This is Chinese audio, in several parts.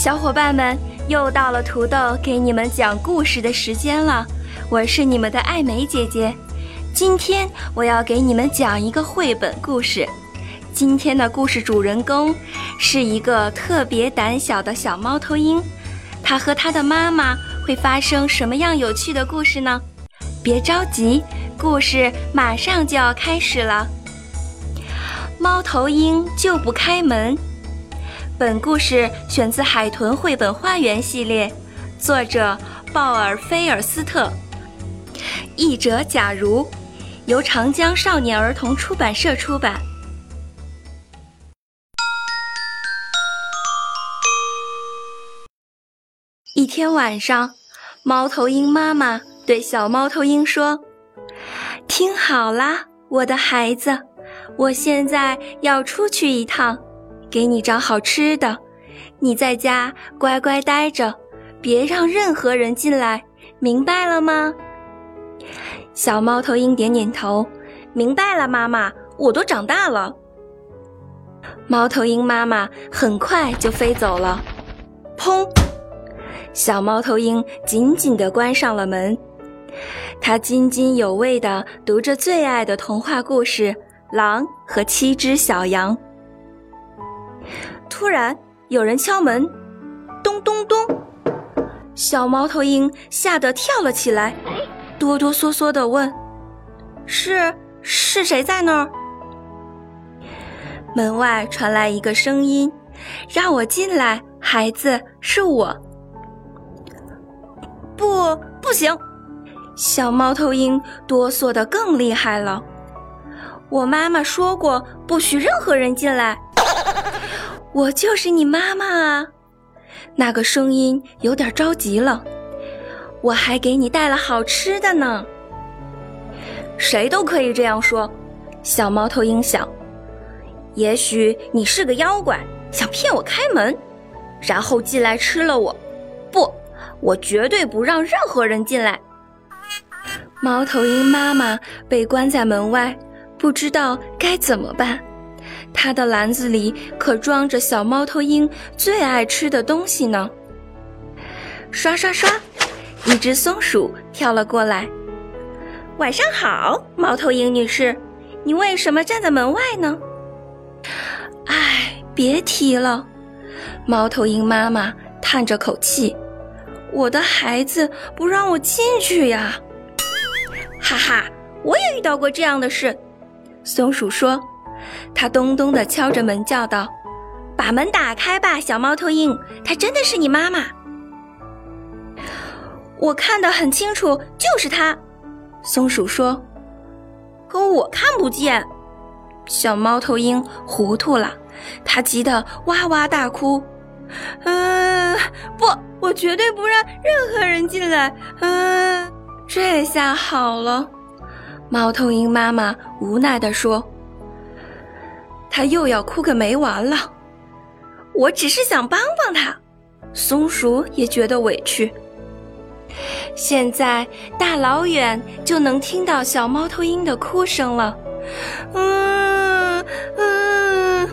小伙伴们，又到了土豆给你们讲故事的时间了。我是你们的艾美姐姐，今天我要给你们讲一个绘本故事。今天的故事主人公是一个特别胆小的小猫头鹰，它和它的妈妈会发生什么样有趣的故事呢？别着急，故事马上就要开始了。猫头鹰就不开门。本故事选自《海豚绘本花园》系列，作者鲍尔菲尔斯特，译者假如，由长江少年儿童出版社出版。一天晚上，猫头鹰妈妈对小猫头鹰说：“听好啦，我的孩子，我现在要出去一趟，给你找好吃的。你在家乖乖待着，别让任何人进来，明白了吗？”小猫头鹰点点头：“明白了，妈妈，我都长大了。”猫头鹰妈妈很快就飞走了。砰！小猫头鹰紧紧地关上了门，它津津有味地读着最爱的童话故事《狼和七只小羊》。突然，有人敲门，咚咚咚！小猫头鹰吓得跳了起来，哆哆嗦嗦地问：“是是谁在那儿？”门外传来一个声音：“让我进来，孩子，是我。”不，不行！小猫头鹰哆嗦得更厉害了。我妈妈说过，不许任何人进来。我就是你妈妈啊！那个声音有点着急了。我还给你带了好吃的呢。谁都可以这样说。小猫头鹰想，也许你是个妖怪，想骗我开门，然后进来吃了我。不。我绝对不让任何人进来。猫头鹰妈妈被关在门外，不知道该怎么办。它的篮子里可装着小猫头鹰最爱吃的东西呢。刷刷刷，一只松鼠跳了过来。晚上好，猫头鹰女士，你为什么站在门外呢？唉，别提了。猫头鹰妈妈叹着口气。我的孩子不让我进去呀！哈哈，我也遇到过这样的事。松鼠说：“它咚咚地敲着门，叫道：‘把门打开吧，小猫头鹰，她真的是你妈妈。’我看得很清楚，就是她。”松鼠说：“可我看不见。”小猫头鹰糊涂了，它急得哇哇大哭。嗯，不。我绝对不让任何人进来。嗯，这下好了，猫头鹰妈妈无奈地说：“他又要哭个没完了。”我只是想帮帮他。松鼠也觉得委屈。现在大老远就能听到小猫头鹰的哭声了。嗯嗯，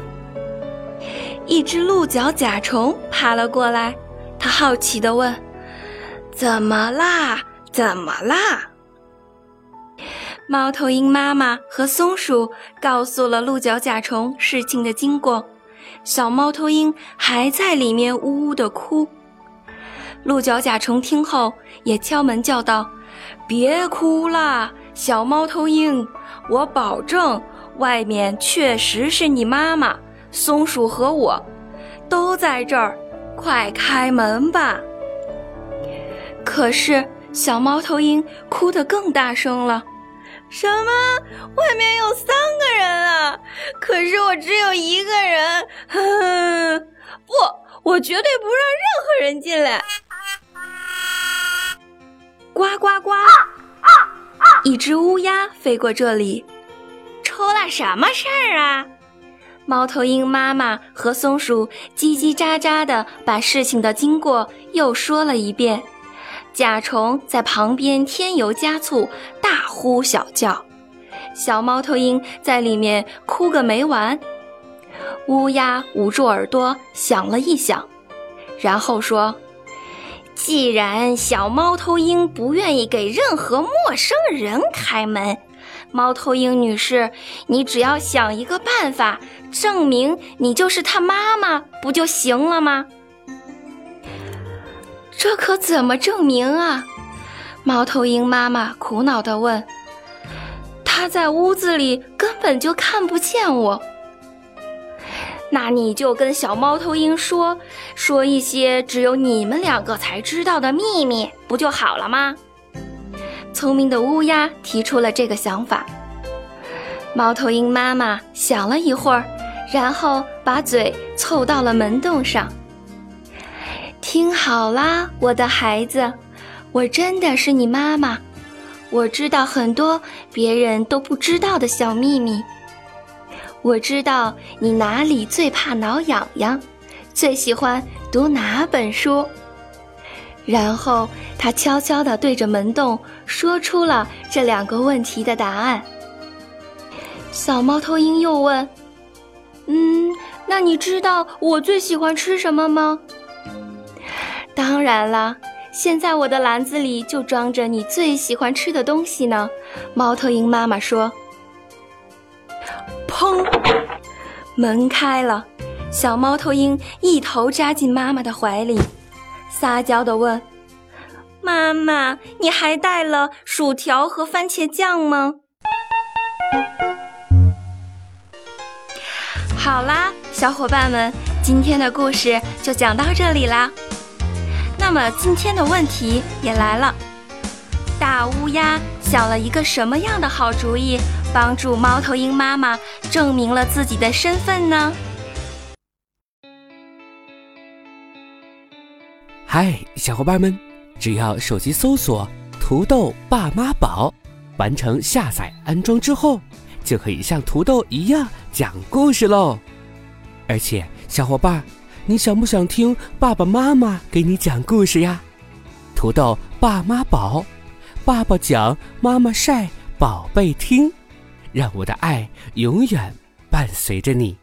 一只鹿角甲虫爬了过来。它好奇地问：“怎么啦？怎么啦？”猫头鹰妈妈和松鼠告诉了鹿角甲虫事情的经过。小猫头鹰还在里面呜呜地哭。鹿角甲虫听后也敲门叫道：“别哭啦，小猫头鹰，我保证，外面确实是你妈妈。松鼠和我都在这儿。”快开门吧！可是小猫头鹰哭得更大声了。什么？外面有三个人啊！可是我只有一个人。不，我绝对不让任何人进来。呱呱呱！一只乌鸦飞过这里，出了什么事儿啊？猫头鹰妈妈和松鼠叽叽喳喳的把事情的经过又说了一遍。甲虫在旁边添油加醋，大呼小叫；小猫头鹰在里面哭个没完。乌鸦捂住耳朵想了一想，然后说：“既然小猫头鹰不愿意给任何陌生人开门，猫头鹰女士，你只要想一个办法，证明你就是他妈妈，不就行了吗？”这可怎么证明啊？猫头鹰妈妈苦恼地问。他在屋子里根本就看不见我。那你就跟小猫头鹰说，说一些只有你们两个才知道的秘密，不就好了吗？聪明的乌鸦提出了这个想法。猫头鹰妈妈想了一会儿，然后把嘴凑到了门洞上。听好啦，我的孩子，我真的是你妈妈。我知道很多别人都不知道的小秘密。我知道你哪里最怕挠痒痒，最喜欢读哪本书。然后他悄悄地对着门洞说出了这两个问题的答案。小猫头鹰又问：“嗯，那你知道我最喜欢吃什么吗？”当然了，现在我的篮子里就装着你最喜欢吃的东西呢。猫头鹰妈妈说：“砰！”门开了，小猫头鹰一头扎进妈妈的怀里，撒娇地问：“妈妈，你还带了薯条和番茄酱吗？”好啦，小伙伴们，今天的故事就讲到这里啦。那么今天的问题也来了，大乌鸦想了一个什么样的好主意，帮助猫头鹰妈妈证明了自己的身份呢？嗨，小伙伴们，只要手机搜索“土豆爸妈宝”，完成下载安装之后，就可以像土豆一样讲故事喽。而且，小伙伴。你想不想听爸爸妈妈给你讲故事呀？土豆爸妈宝，爸爸讲，妈妈晒，宝贝听，让我的爱永远伴随着你。